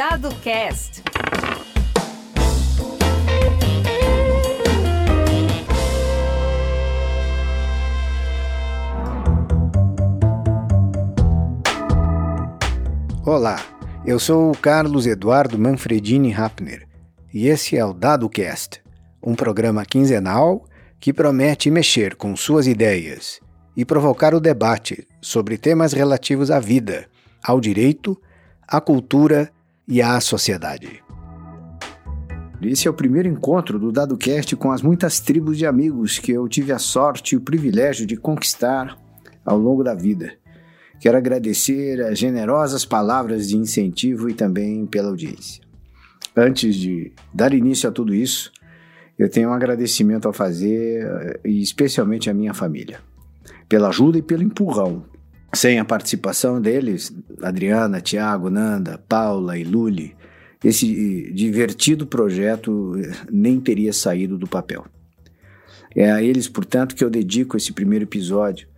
Dado Cast. Olá, eu sou o Carlos Eduardo Manfredini Rappner e esse é o DadoCast, um programa quinzenal que promete mexer com suas ideias e provocar o debate sobre temas relativos à vida, ao direito, à cultura e à sociedade. Esse é o primeiro encontro do DadoCast com as muitas tribos de amigos que eu tive a sorte e o privilégio de conquistar ao longo da vida. Quero agradecer as generosas palavras de incentivo e também pela audiência. Antes de dar início a tudo isso, eu tenho um agradecimento a fazer, e especialmente à minha família, pela ajuda e pelo empurrão. Sem a participação deles, Adriana, Tiago, Nanda, Paula e Luli, esse divertido projeto nem teria saído do papel. É a eles, portanto, que eu dedico esse primeiro episódio,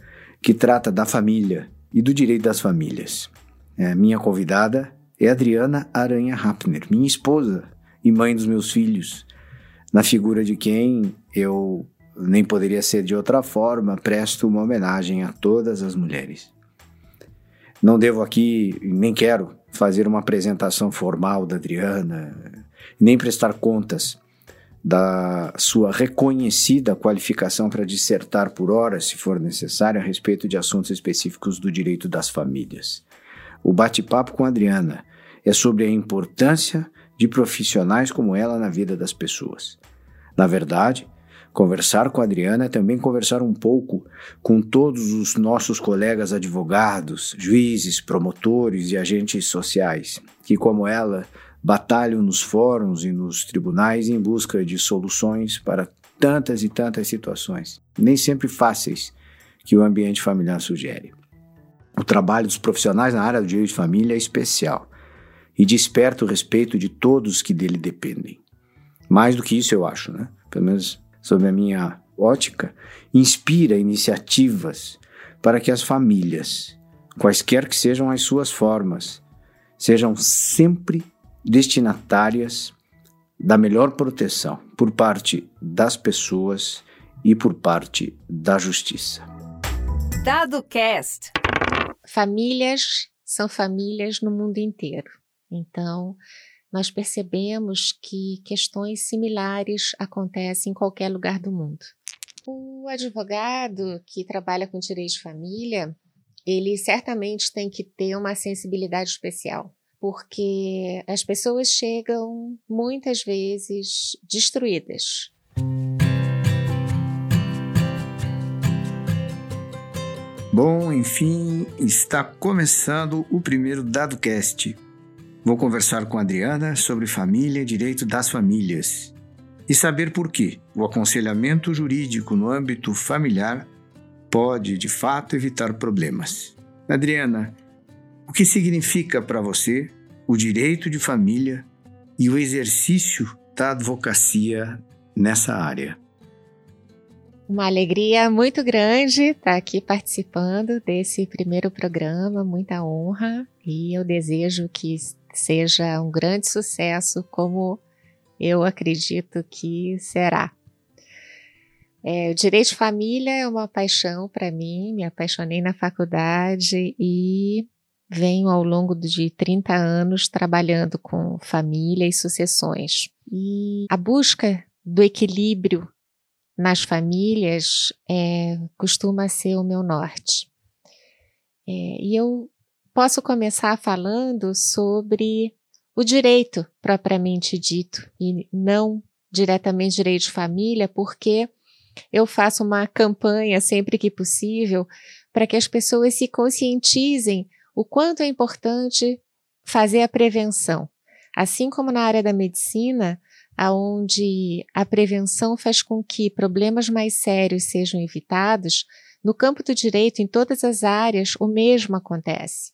que trata da família e do direito das famílias. É, minha convidada é Adriana Aranha Rappner, minha esposa e mãe dos meus filhos, na figura de quem eu nem poderia ser de outra forma, presto uma homenagem a todas as mulheres. Não devo aqui, nem quero, fazer uma apresentação formal da Adriana, nem prestar contas da sua reconhecida qualificação para dissertar por horas, se for necessário, a respeito de assuntos específicos do direito das famílias. O bate-papo com a Adriana é sobre a importância de profissionais como ela na vida das pessoas. Na verdade, conversar com a Adriana é também conversar um pouco com todos os nossos colegas advogados, juízes, promotores e agentes sociais, que, como ela, batalham nos fóruns e nos tribunais em busca de soluções para tantas e tantas situações, nem sempre fáceis, que o ambiente familiar sugere. O trabalho dos profissionais na área do direito de família é especial e desperta o respeito de todos que dele dependem. Mais do que isso, eu acho, né? pelo menos sob a minha ótica, inspira iniciativas para que as famílias, quaisquer que sejam as suas formas, sejam sempre destinatárias da melhor proteção por parte das pessoas e por parte da justiça. Dado Cast. Famílias são famílias no mundo inteiro. Então, nós percebemos que questões similares acontecem em qualquer lugar do mundo. O advogado que trabalha com direito de família, ele certamente tem que ter uma sensibilidade especial porque as pessoas chegam muitas vezes destruídas. Bom, enfim, está começando o primeiro DadoCast. Vou conversar com a Adriana sobre família e direito das famílias e saber por que o aconselhamento jurídico no âmbito familiar pode, de fato, evitar problemas. Adriana, o que significa para você o direito de família e o exercício da advocacia nessa área? Uma alegria muito grande estar aqui participando desse primeiro programa, muita honra, e eu desejo que seja um grande sucesso, como eu acredito que será. É, o direito de família é uma paixão para mim, me apaixonei na faculdade e venho ao longo de 30 anos trabalhando com família e sucessões. E a busca do equilíbrio nas famílias é, costuma ser o meu norte. É, e eu posso começar falando sobre o direito propriamente dito e não diretamente direito de família, porque eu faço uma campanha sempre que possível para que as pessoas se conscientizem o quanto é importante fazer a prevenção. Assim como na área da medicina, aonde a prevenção faz com que problemas mais sérios sejam evitados, no campo do direito, em todas as áreas, o mesmo acontece.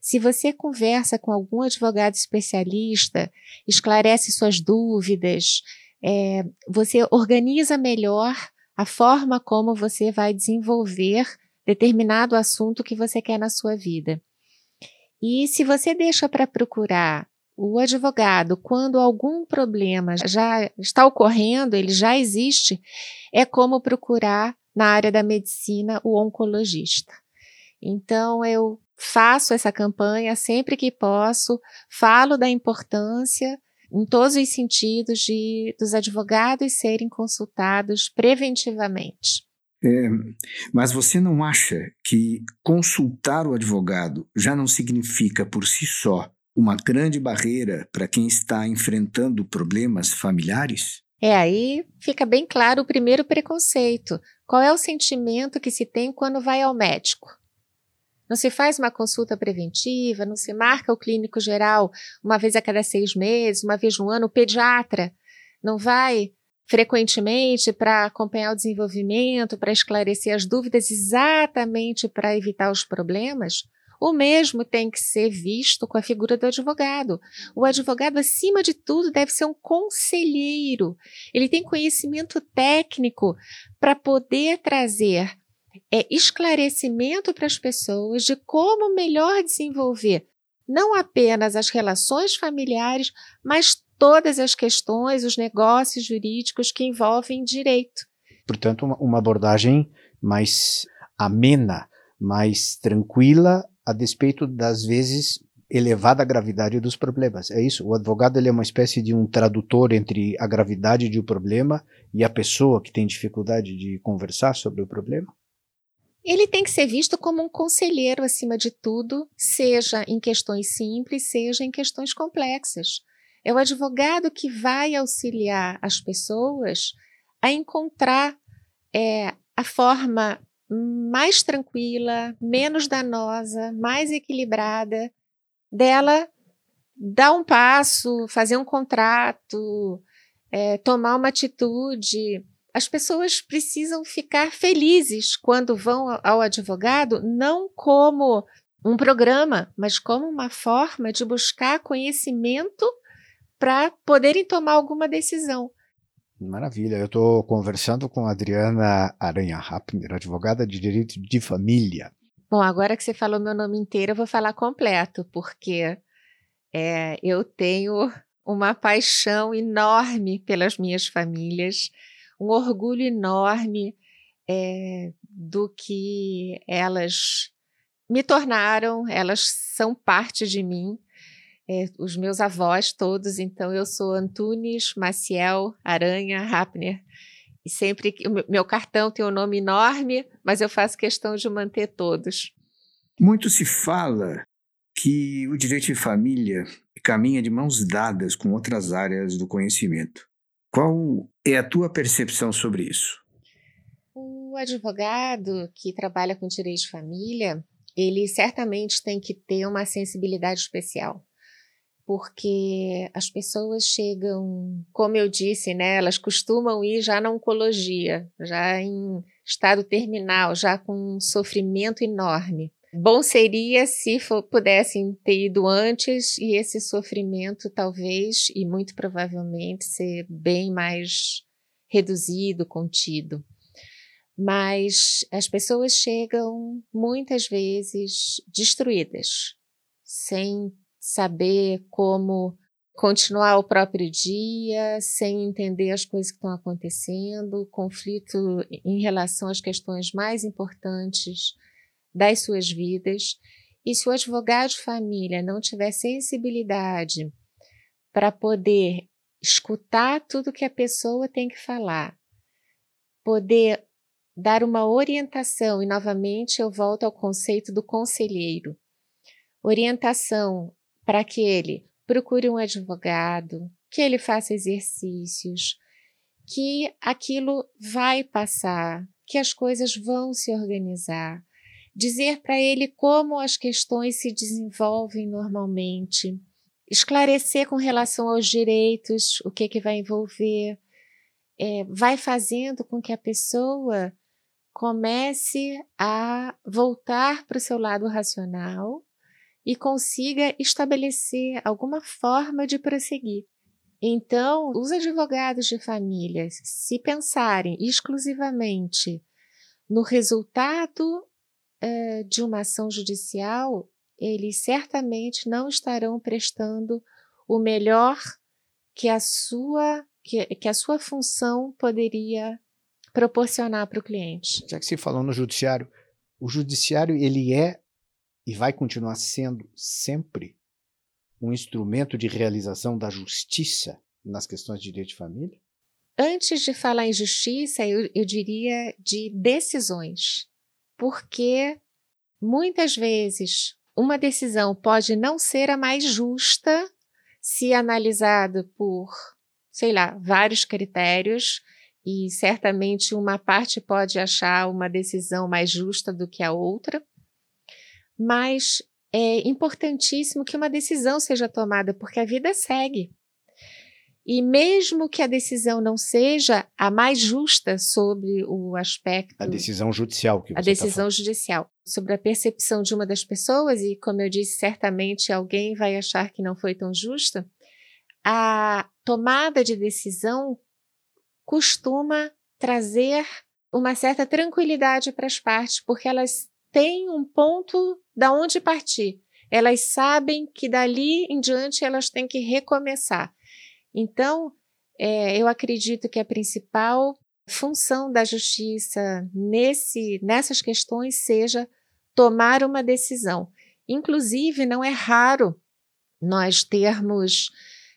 Se você conversa com algum advogado especialista, esclarece suas dúvidas, é, você organiza melhor a forma como você vai desenvolver determinado assunto que você quer na sua vida. E se você deixa para procurar o advogado, quando algum problema já está ocorrendo, ele já existe, é como procurar na área da medicina o oncologista. Então, eu faço essa campanha sempre que posso, falo da importância em todos os sentidos de dos advogados serem consultados preventivamente. É, mas você não acha que consultar o advogado já não significa por si só uma grande barreira para quem está enfrentando problemas familiares? É, aí fica bem claro o primeiro preconceito. Qual é o sentimento que se tem quando vai ao médico? Não se faz uma consulta preventiva, não se marca o clínico geral uma vez a cada seis meses, uma vez no ano, o pediatra não vai frequentemente para acompanhar o desenvolvimento, para esclarecer as dúvidas, exatamente para evitar os problemas. O mesmo tem que ser visto com a figura do advogado. O advogado, acima de tudo, deve ser um conselheiro. Ele tem conhecimento técnico para poder trazer é esclarecimento para as pessoas de como melhor desenvolver não apenas as relações familiares, mas todas as questões, os negócios jurídicos que envolvem direito. Portanto, uma, abordagem mais amena, mais tranquila, a despeito das vezes elevada gravidade dos problemas. É isso. O advogado ele é uma espécie de um tradutor entre a gravidade de um problema e a pessoa que tem dificuldade de conversar sobre o problema. Ele tem que ser visto como um conselheiro acima de tudo, seja em questões simples, seja em questões complexas. É o advogado que vai auxiliar as pessoas a encontrar é, a forma mais tranquila, menos danosa, mais equilibrada dela dar um passo, fazer um contrato, é, tomar uma atitude as pessoas precisam ficar felizes quando vão ao advogado, não como um programa, mas como uma forma de buscar conhecimento para poderem tomar alguma decisão. Maravilha. Eu estou conversando com a Adriana Aranha Rappner, advogada de direito de família. Bom, agora que você falou meu nome inteiro, eu vou falar completo, porque é, eu tenho uma paixão enorme pelas minhas famílias um orgulho enorme é, do que elas me tornaram, elas são parte de mim. É, os meus avós todos, então eu sou Antunes, Maciel, Aranha, Rapner. E sempre que meu cartão tem um nome enorme, mas eu faço questão de manter todos. Muito se fala que o direito de família caminha de mãos dadas com outras áreas do conhecimento. Qual é a tua percepção sobre isso? O advogado que trabalha com direito de família, ele certamente tem que ter uma sensibilidade especial, porque as pessoas chegam, como eu disse, né, elas costumam ir já na oncologia, já em estado terminal, já com um sofrimento enorme. Bom seria se for, pudessem ter ido antes e esse sofrimento talvez e muito provavelmente ser bem mais reduzido, contido. Mas as pessoas chegam muitas vezes destruídas, sem saber como continuar o próprio dia, sem entender as coisas que estão acontecendo, conflito em relação às questões mais importantes das suas vidas. E se o advogado de família não tiver sensibilidade para poder escutar tudo que a pessoa tem que falar, poder dar uma orientação, e novamente eu volto ao conceito do conselheiro. Orientação para que ele procure um advogado, que ele faça exercícios, que aquilo vai passar, que as coisas vão se organizar, dizer para ele como as questões se desenvolvem normalmente, esclarecer com relação aos direitos o que, que vai envolver, é, vai fazendo com que a pessoa comece a voltar para o seu lado racional e consiga estabelecer alguma forma de prosseguir. Então, os advogados de família, se pensarem exclusivamente no resultado uh, de uma ação judicial, eles certamente não estarão prestando o melhor que a sua que, que a sua função poderia proporcionar para o cliente. Já que você falou no judiciário, o judiciário ele é e vai continuar sendo sempre um instrumento de realização da justiça nas questões de direito de família? Antes de falar em justiça, eu, eu diria de decisões, porque muitas vezes uma decisão pode não ser a mais justa se analisado por, sei lá, vários critérios, e certamente uma parte pode achar uma decisão mais justa do que a outra, mas é importantíssimo que uma decisão seja tomada, porque a vida segue. E mesmo que a decisão não seja a mais justa sobre o aspecto. A decisão judicial que você A tá decisão tá judicial. Sobre a percepção de uma das pessoas, e como eu disse, certamente alguém vai achar que não foi tão justa, a tomada de decisão costuma trazer uma certa tranquilidade para as partes, porque elas têm um ponto da onde partir. Elas sabem que dali em diante elas têm que recomeçar. Então, é, eu acredito que a principal função da justiça nesse, nessas questões seja tomar uma decisão. Inclusive, não é raro nós termos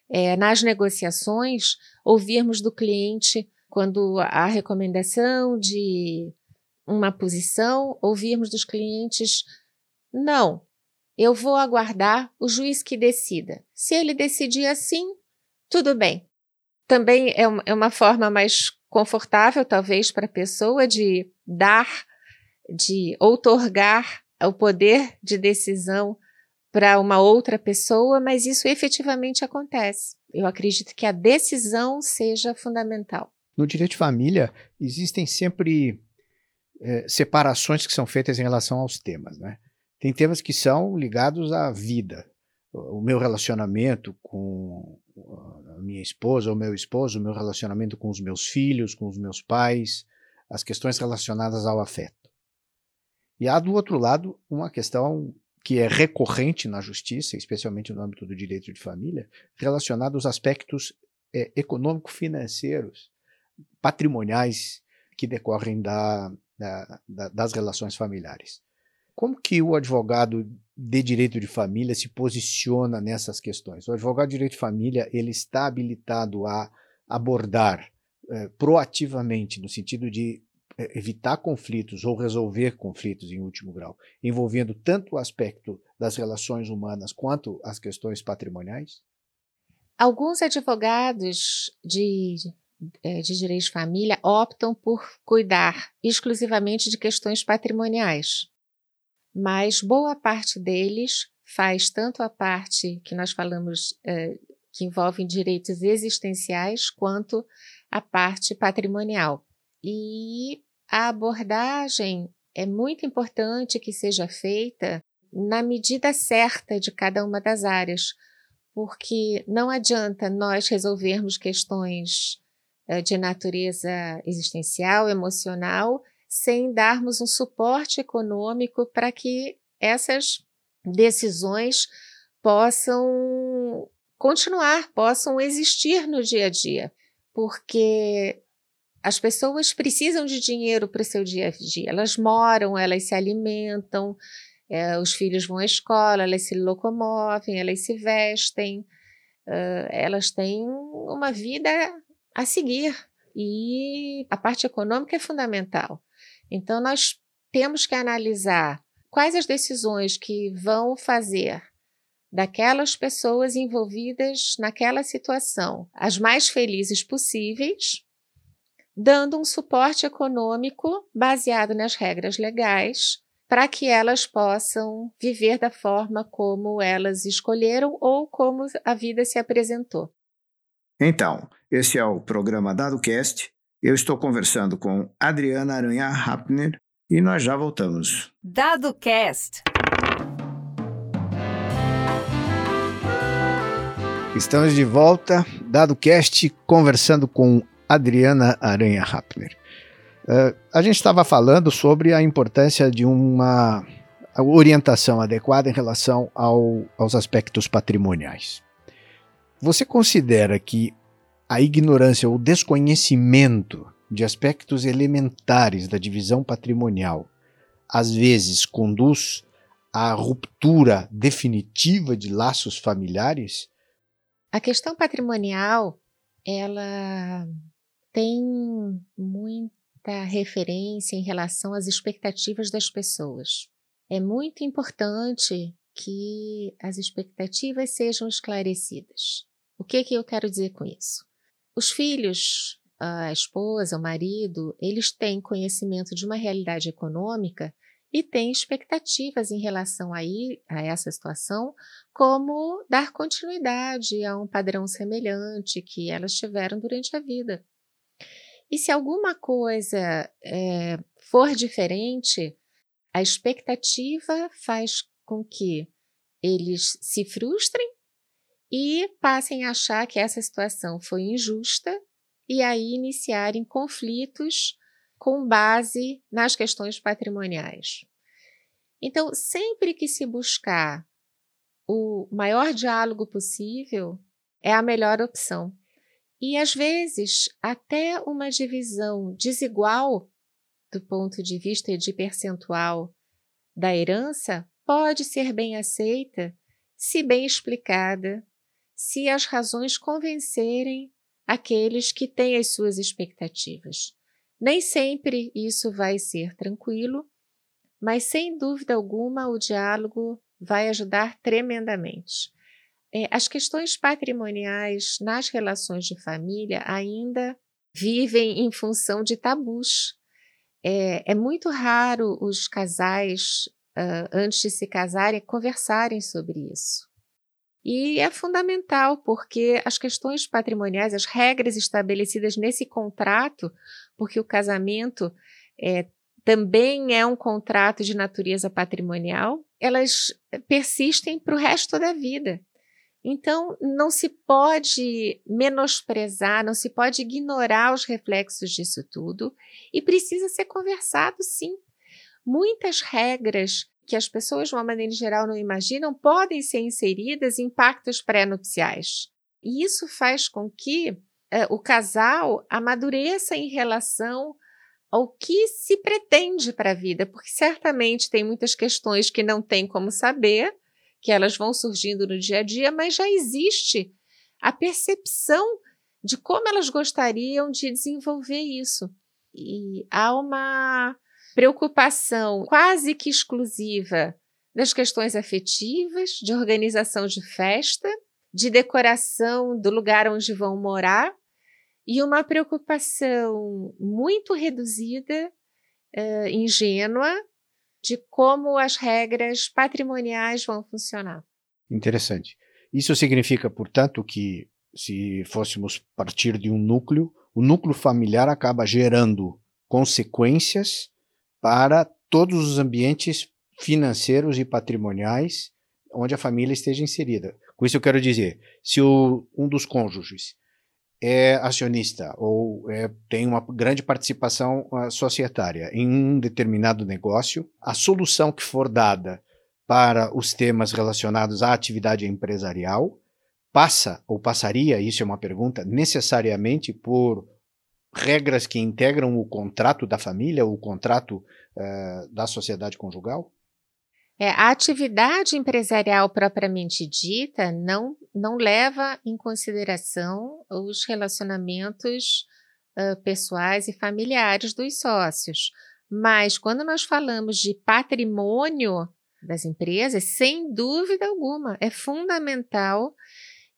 é, nas negociações ouvirmos do cliente quando há recomendação de uma posição, ouvirmos dos clientes: não, eu vou aguardar o juiz que decida. Se ele decidir assim, tudo bem. Também é uma, é uma forma mais confortável, talvez, para a pessoa de dar, de outorgar o poder de decisão para uma outra pessoa, mas isso efetivamente acontece. Eu acredito que a decisão seja fundamental. No direito de família, existem sempre é, separações que são feitas em relação aos temas. Né? Tem temas que são ligados à vida, o meu relacionamento com a minha esposa ou meu esposo, o meu relacionamento com os meus filhos, com os meus pais, as questões relacionadas ao afeto. E há do outro lado uma questão que é recorrente na justiça, especialmente no âmbito do direito de família, relacionada aos aspectos é, econômico-financeiros, patrimoniais que decorrem da, da, das relações familiares. Como que o advogado de direito de família se posiciona nessas questões? O advogado de direito de família ele está habilitado a abordar eh, proativamente, no sentido de eh, evitar conflitos ou resolver conflitos em último grau, envolvendo tanto o aspecto das relações humanas quanto as questões patrimoniais? Alguns advogados de, eh, de direito de família optam por cuidar exclusivamente de questões patrimoniais mas boa parte deles faz tanto a parte que nós falamos eh, que envolve direitos existenciais quanto a parte patrimonial. E a abordagem é muito importante que seja feita na medida certa de cada uma das áreas, porque não adianta nós resolvermos questões eh, de natureza existencial, emocional, sem darmos um suporte econômico para que essas decisões possam continuar, possam existir no dia a dia, porque as pessoas precisam de dinheiro para o seu dia a dia. Elas moram, elas se alimentam, é, os filhos vão à escola, elas se locomovem, elas se vestem, elas têm uma vida a seguir. E a parte econômica é fundamental. Então, nós temos que analisar quais as decisões que vão fazer daquelas pessoas envolvidas naquela situação as mais felizes possíveis, dando um suporte econômico baseado nas regras legais para que elas possam viver da forma como elas escolheram ou como a vida se apresentou. Então, esse é o programa DadoCast eu estou conversando com Adriana Aranha Rappner e nós já voltamos. Dado Cast. Estamos de volta, Dado Cast, conversando com Adriana Aranha Rappner. Uh, a gente estava falando sobre a importância de uma orientação adequada em relação ao, aos aspectos patrimoniais. Você considera que a ignorância ou desconhecimento de aspectos elementares da divisão patrimonial às vezes conduz à ruptura definitiva de laços familiares? A questão patrimonial, ela tem muita referência em relação às expectativas das pessoas. É muito importante que as expectativas sejam esclarecidas. O que, que eu quero dizer com isso? Os filhos, a esposa, o marido, eles têm conhecimento de uma realidade econômica e têm expectativas em relação a, a essa situação, como dar continuidade a um padrão semelhante que elas tiveram durante a vida. E se alguma coisa é, for diferente, a expectativa faz com que eles se frustrem e passem a achar que essa situação foi injusta e aí iniciarem conflitos com base nas questões patrimoniais. Então, sempre que se buscar o maior diálogo possível, é a melhor opção. E às vezes, até uma divisão desigual do ponto de vista de percentual da herança pode ser bem aceita se bem explicada, se as razões convencerem aqueles que têm as suas expectativas. Nem sempre isso vai ser tranquilo, mas sem dúvida alguma o diálogo vai ajudar tremendamente. É, as questões patrimoniais nas relações de família ainda vivem em função de tabus. É, é muito raro os casais, uh, antes de se casarem, conversarem sobre isso. E é fundamental, porque as questões patrimoniais, as regras estabelecidas nesse contrato, porque o casamento é, também é um contrato de natureza patrimonial, elas persistem para o resto da vida. Então, não se pode menosprezar, não se pode ignorar os reflexos disso tudo e precisa ser conversado sim. Muitas regras que as pessoas, de uma maneira geral, não imaginam, podem ser inseridas em pactos pré-nupciais. E isso faz com que eh, o casal amadureça em relação ao que se pretende para a vida, porque certamente tem muitas questões que não tem como saber, que elas vão surgindo no dia a dia, mas já existe a percepção de como elas gostariam de desenvolver isso. E há uma preocupação quase que exclusiva das questões afetivas, de organização de festa, de decoração do lugar onde vão morar, e uma preocupação muito reduzida, uh, ingênua, de como as regras patrimoniais vão funcionar. Interessante. Isso significa, portanto, que se fôssemos partir de um núcleo, o núcleo familiar acaba gerando consequências para todos os ambientes financeiros e patrimoniais onde a família esteja inserida. Com isso eu quero dizer, se o, um dos cônjuges é acionista ou é, tem uma grande participação uh, societária em um determinado negócio, a solução que for dada para os temas relacionados à atividade empresarial passa ou passaria, isso é uma pergunta, necessariamente por regras que integram o contrato da família, o contrato uh, da sociedade conjugal? É, a atividade empresarial propriamente dita não, não leva em consideração os relacionamentos uh, pessoais e familiares dos sócios. Mas quando nós falamos de patrimônio das empresas, sem dúvida alguma, é fundamental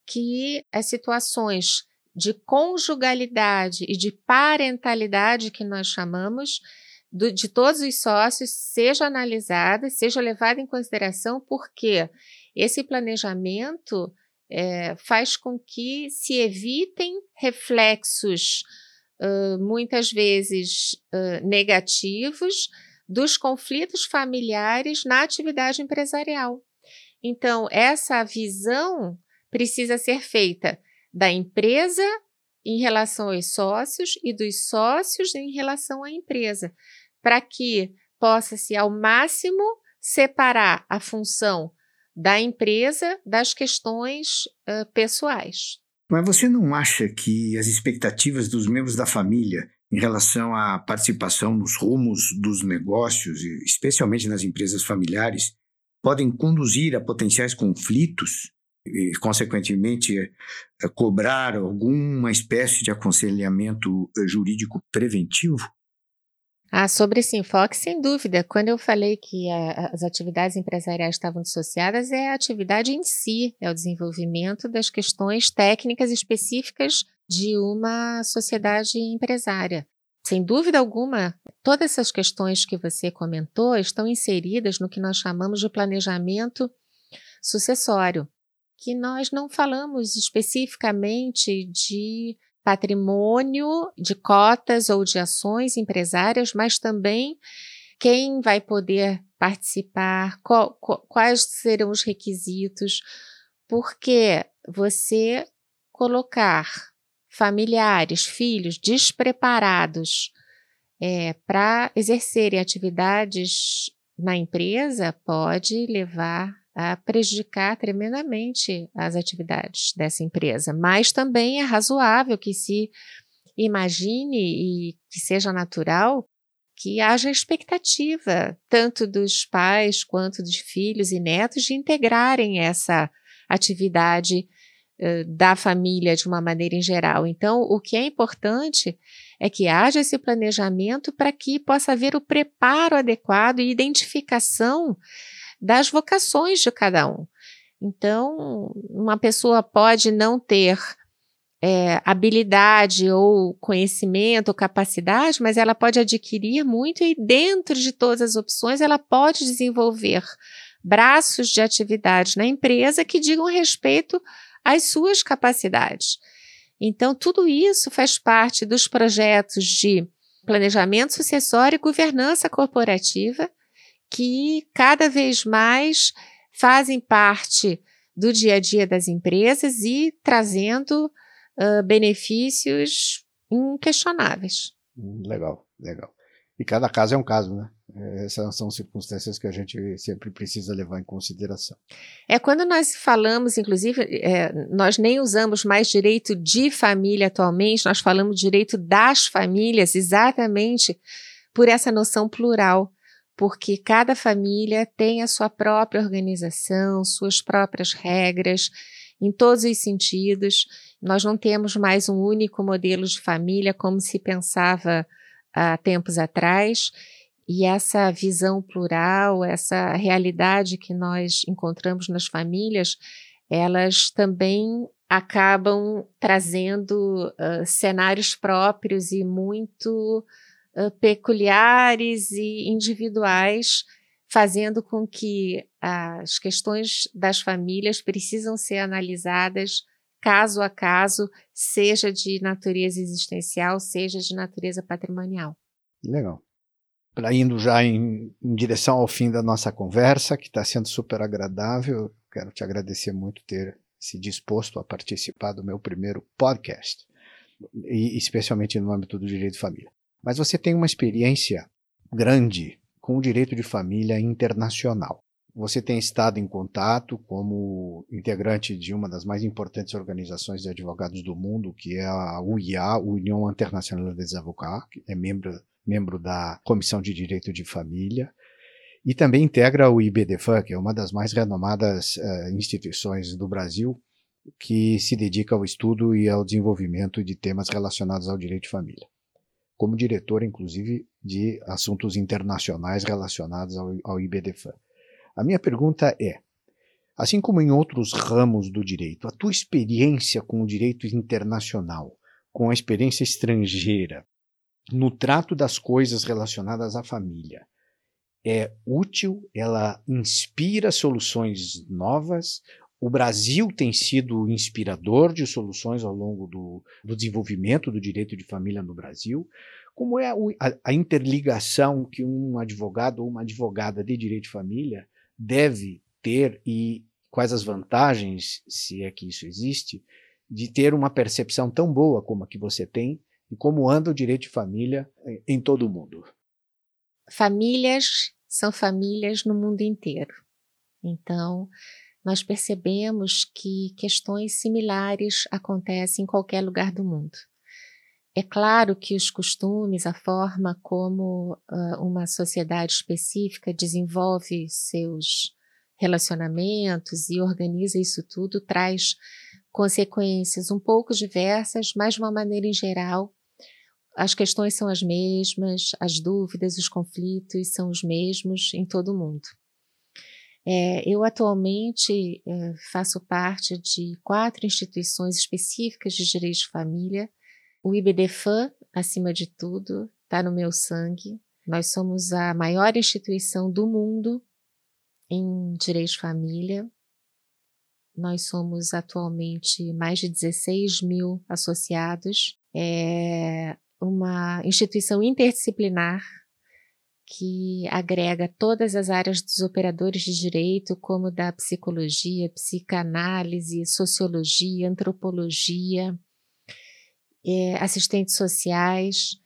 que as situações de conjugalidade e de parentalidade que nós chamamos do, de todos os sócios seja analisada, seja levada em consideração, porque esse planejamento é, faz com que se evitem reflexos uh, muitas vezes uh, negativos dos conflitos familiares na atividade empresarial. Então, essa visão precisa ser feita da empresa em relação aos sócios e dos sócios em relação à empresa, para que possa-se ao máximo separar a função da empresa das questões uh, pessoais. Mas você não acha que as expectativas dos membros da família em relação à participação nos rumos dos negócios, especialmente nas empresas familiares, podem conduzir a potenciais conflitos e, consequentemente, é, cobrar alguma espécie de aconselhamento eh, jurídico preventivo? Ah, sobre esse enfoque, sem dúvida. Quando eu falei que a, as atividades empresariais estavam dissociadas, é a atividade em si, é o desenvolvimento das questões técnicas específicas de uma sociedade empresária. Sem dúvida alguma, todas essas questões que você comentou estão inseridas no que nós chamamos de planejamento sucessório, que nós não falamos especificamente de patrimônio, de cotas ou de ações empresárias, mas também quem vai poder participar, qual, qual, quais serão os requisitos, porque você colocar familiares, filhos despreparados é, para exercerem atividades na empresa pode levar a prejudicar tremendamente as atividades dessa empresa. Mas também é razoável que se imagine e que seja natural que haja expectativa, tanto dos pais quanto dos filhos e netos, de integrarem essa atividade uh, da família de uma maneira em geral. Então, o que é importante é que haja esse planejamento para que possa haver o preparo adequado e identificação das vocações de cada um. Então, uma pessoa pode não ter é, habilidade ou conhecimento ou capacidade, mas ela pode adquirir muito e dentro de todas as opções ela pode desenvolver braços de atividade na empresa que digam respeito às suas capacidades. Então, tudo isso faz parte dos projetos de planejamento sucessório e governança corporativa que cada vez mais fazem parte do dia a dia das empresas e trazendo uh, benefícios inquestionáveis. Hum, legal, legal. E cada caso é um caso, né? Essas são circunstâncias que a gente sempre precisa levar em consideração. É quando nós falamos, inclusive, é, nós nem usamos mais direito de família atualmente, nós falamos direito das famílias, exatamente por essa noção plural porque cada família tem a sua própria organização, suas próprias regras, em todos os sentidos. Nós não temos mais um único modelo de família como se pensava há tempos atrás. E essa visão plural, essa realidade que nós encontramos nas famílias, elas também acabam trazendo uh, cenários próprios e muito peculiares e individuais, fazendo com que as questões das famílias precisam ser analisadas caso a caso, seja de natureza existencial, seja de natureza patrimonial. Legal. Para indo já em, em, direção ao fim da nossa conversa, que está sendo super agradável, quero te agradecer muito ter se disposto a participar do meu primeiro podcast, e especialmente no âmbito do direito de família. Mas você tem uma experiência grande com o direito de família internacional. Você tem estado em contato como integrante de uma das mais importantes organizações de advogados do mundo, que é a UIA, União Internacional des Avocats, que é membro, membro da Comissão de Direito de Família, e também integra o IBDFAN, que é uma das mais renomadas uh, instituições do Brasil, que se dedica ao estudo e ao desenvolvimento de temas relacionados ao direito de família como diretor, inclusive, de assuntos internacionais relacionados ao, ao IBDFAN. A minha pergunta é: assim como em outros ramos do direito, a tua experiência com o direito internacional, com a experiência estrangeira, no trato das coisas relacionadas à família, é útil? Ela inspira soluções novas o Brasil tem sido inspirador de soluções ao longo do, do desenvolvimento do direito de família no Brasil. Como é a, a, interligação que um advogado ou uma advogada de direito de família deve ter e quais as vantagens, se é que isso existe, de ter uma percepção tão boa como a que você tem e como anda o direito de família em todo o mundo? Famílias são famílias no mundo inteiro. Então, nós percebemos que questões similares acontecem em qualquer lugar do mundo. É claro que os costumes, a forma como uh, uma sociedade específica desenvolve seus relacionamentos e organiza isso tudo traz consequências um pouco diversas, mas de uma maneira em geral, as questões são as mesmas, as dúvidas, os conflitos são os mesmos em todo o mundo. É, eu atualmente é, faço parte de quatro instituições específicas de direito de família. O IBDFAM, acima de tudo, está no meu sangue. Nós somos a maior instituição do mundo em direito de família. Nós somos atualmente mais de 16 mil associados. É uma instituição interdisciplinar que agrega todas as áreas dos operadores de direito, como da psicologia, psicanálise, sociologia, antropologia, é, assistentes sociais,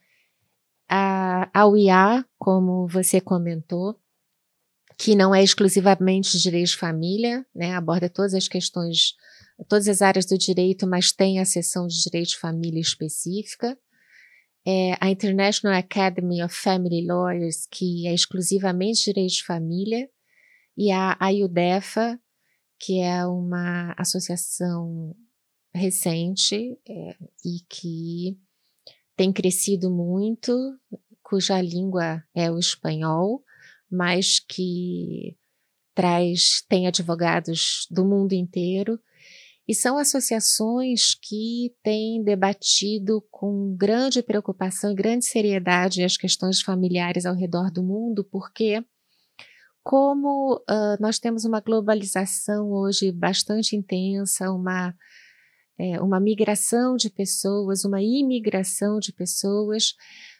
a, a UIA, como você comentou, que não é exclusivamente direito de família, né, aborda todas as questões, todas as áreas do direito, mas tem a seção de direito de família específica é a International Academy of Family Lawyers, que é exclusivamente direito de família, e a IUDEFA, que é uma associação recente é, e que tem crescido muito, cuja língua é o espanhol, mas que traz tem advogados do mundo inteiro e são associações que têm debatido com grande preocupação e grande seriedade as questões familiares ao redor do mundo, porque, como uh, nós temos uma globalização hoje bastante intensa, uma, é, uma migração de pessoas, uma imigração de pessoas,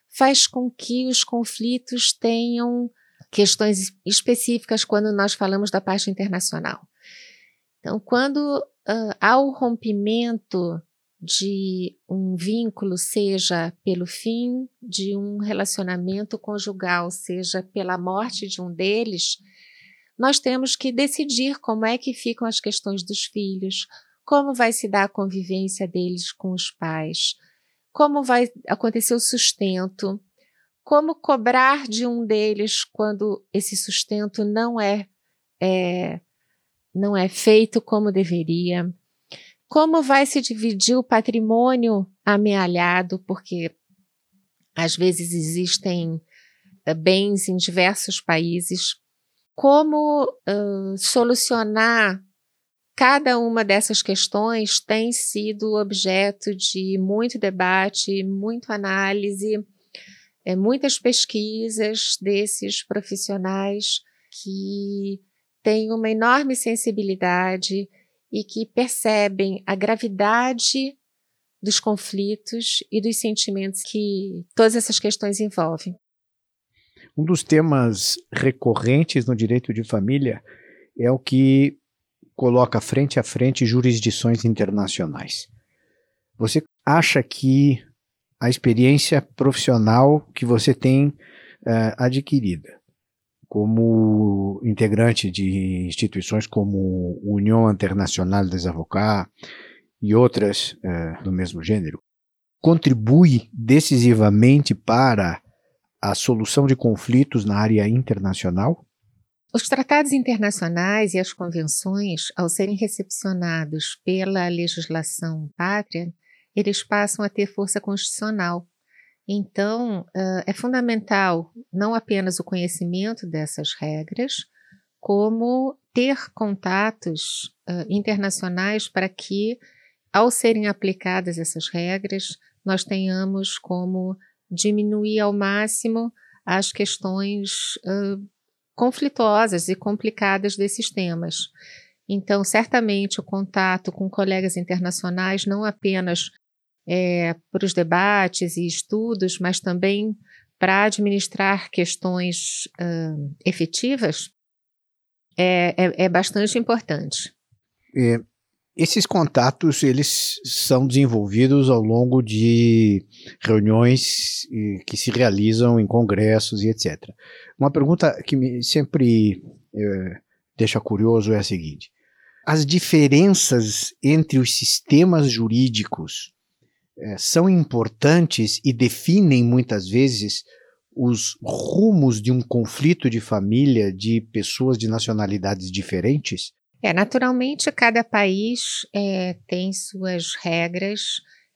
faz com que os conflitos tenham questões específicas quando nós falamos da parte internacional. Então, quando uh, há o rompimento de um vínculo, seja pelo fim de um relacionamento conjugal, seja pela morte de um deles, nós temos que decidir como é que ficam as questões dos filhos, como vai se dar a convivência deles com os pais, como vai acontecer o sustento, como cobrar de um deles quando esse sustento não é, é não é feito como deveria. Como vai se dividir o patrimônio amealhado, porque às vezes existem uh, bens em diversos países. Como uh, solucionar cada uma dessas questões tem sido objeto de muito debate, muita análise, é, muitas pesquisas desses profissionais que têm uma enorme sensibilidade e que percebem a gravidade dos conflitos e dos sentimentos que todas essas questões envolvem. Um dos temas recorrentes no direito de família é o que coloca frente a frente jurisdições internacionais. Você acha que a experiência profissional que você tem uh, adquirida como integrante de instituições como União Internacional des Avocats e outras uh, do mesmo gênero, contribui decisivamente para a solução de conflitos na área internacional? Os tratados internacionais e as convenções, ao serem recepcionados pela legislação pátria, eles passam a ter força constitucional então, é fundamental não apenas o conhecimento dessas regras, como ter contatos internacionais para que, ao serem aplicadas essas regras, nós tenhamos como diminuir ao máximo as questões conflituosas e complicadas desses temas. Então, certamente, o contato com colegas internacionais, não apenas é, para os debates e estudos, mas também para administrar questões uh, efetivas, é, é, é, bastante importante. É, esses contatos eles são desenvolvidos ao longo de reuniões que se realizam em congressos e etc. Uma pergunta que me sempre é, deixa curioso é a seguinte: as diferenças entre os sistemas jurídicos é, são importantes e definem muitas vezes os rumos de um conflito de família de pessoas de nacionalidades diferentes? É, naturalmente, cada país é, tem suas regras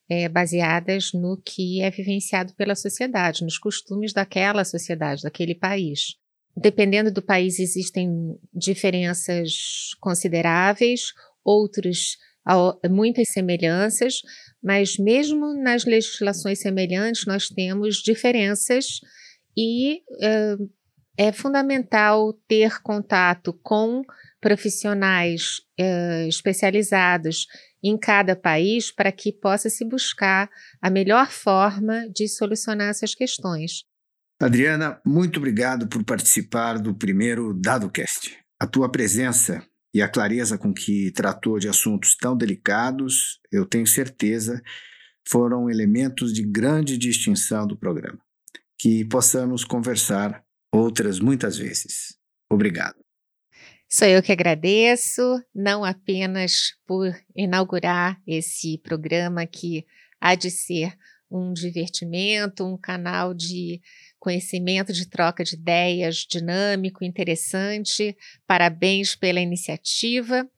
é, baseadas no que é vivenciado pela sociedade, nos costumes daquela sociedade, daquele país. Dependendo do país, existem diferenças consideráveis, outros muitas semelhanças, mas mesmo nas legislações semelhantes, nós temos diferenças e uh, é fundamental ter contato com profissionais uh, especializados em cada país para que possa se buscar a melhor forma de solucionar essas questões. Adriana, muito obrigado por participar do primeiro DadoCast. A tua presença e a clareza com que tratou de assuntos tão delicados, eu tenho certeza, foram elementos de grande distinção do programa. Que possamos conversar outras muitas vezes. Obrigado. Sou eu que agradeço, não apenas por inaugurar esse programa que há de ser um divertimento, um canal de conhecimento de troca de ideias dinâmico, interessante. Parabéns pela iniciativa.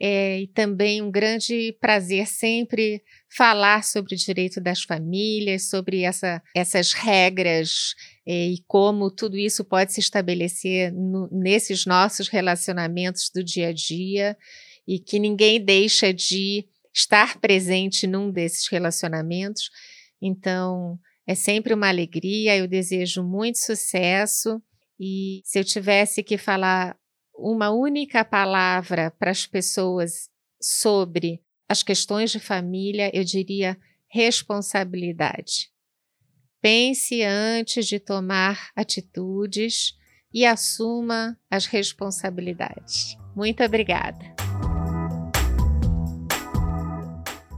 É, e também um grande prazer sempre falar sobre o direito das famílias, sobre essa, essas regras é, e como tudo isso pode se estabelecer no, nesses nossos relacionamentos do dia a dia e que ninguém deixa de estar presente num desses relacionamentos. Então, é sempre uma alegria, eu desejo muito sucesso. E se eu tivesse que falar uma única palavra para as pessoas sobre as questões de família, eu diria responsabilidade. Pense antes de tomar atitudes e assuma as responsabilidades. Muito obrigada.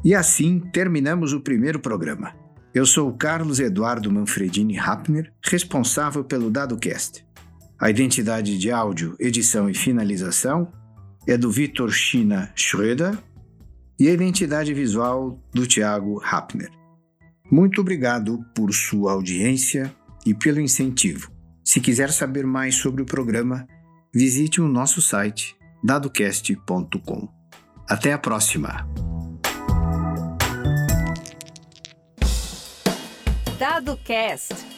E assim terminamos o primeiro programa. Eu sou o Carlos Eduardo Manfredini Rappner, responsável pelo DadoCast. A identidade de áudio, edição e finalização é do Vitor China Schröder e a identidade visual do Tiago Rappner. Muito obrigado por sua audiência e pelo incentivo. Se quiser saber mais sobre o programa, visite o nosso site dadocast.com. Até a próxima! Dado Cast.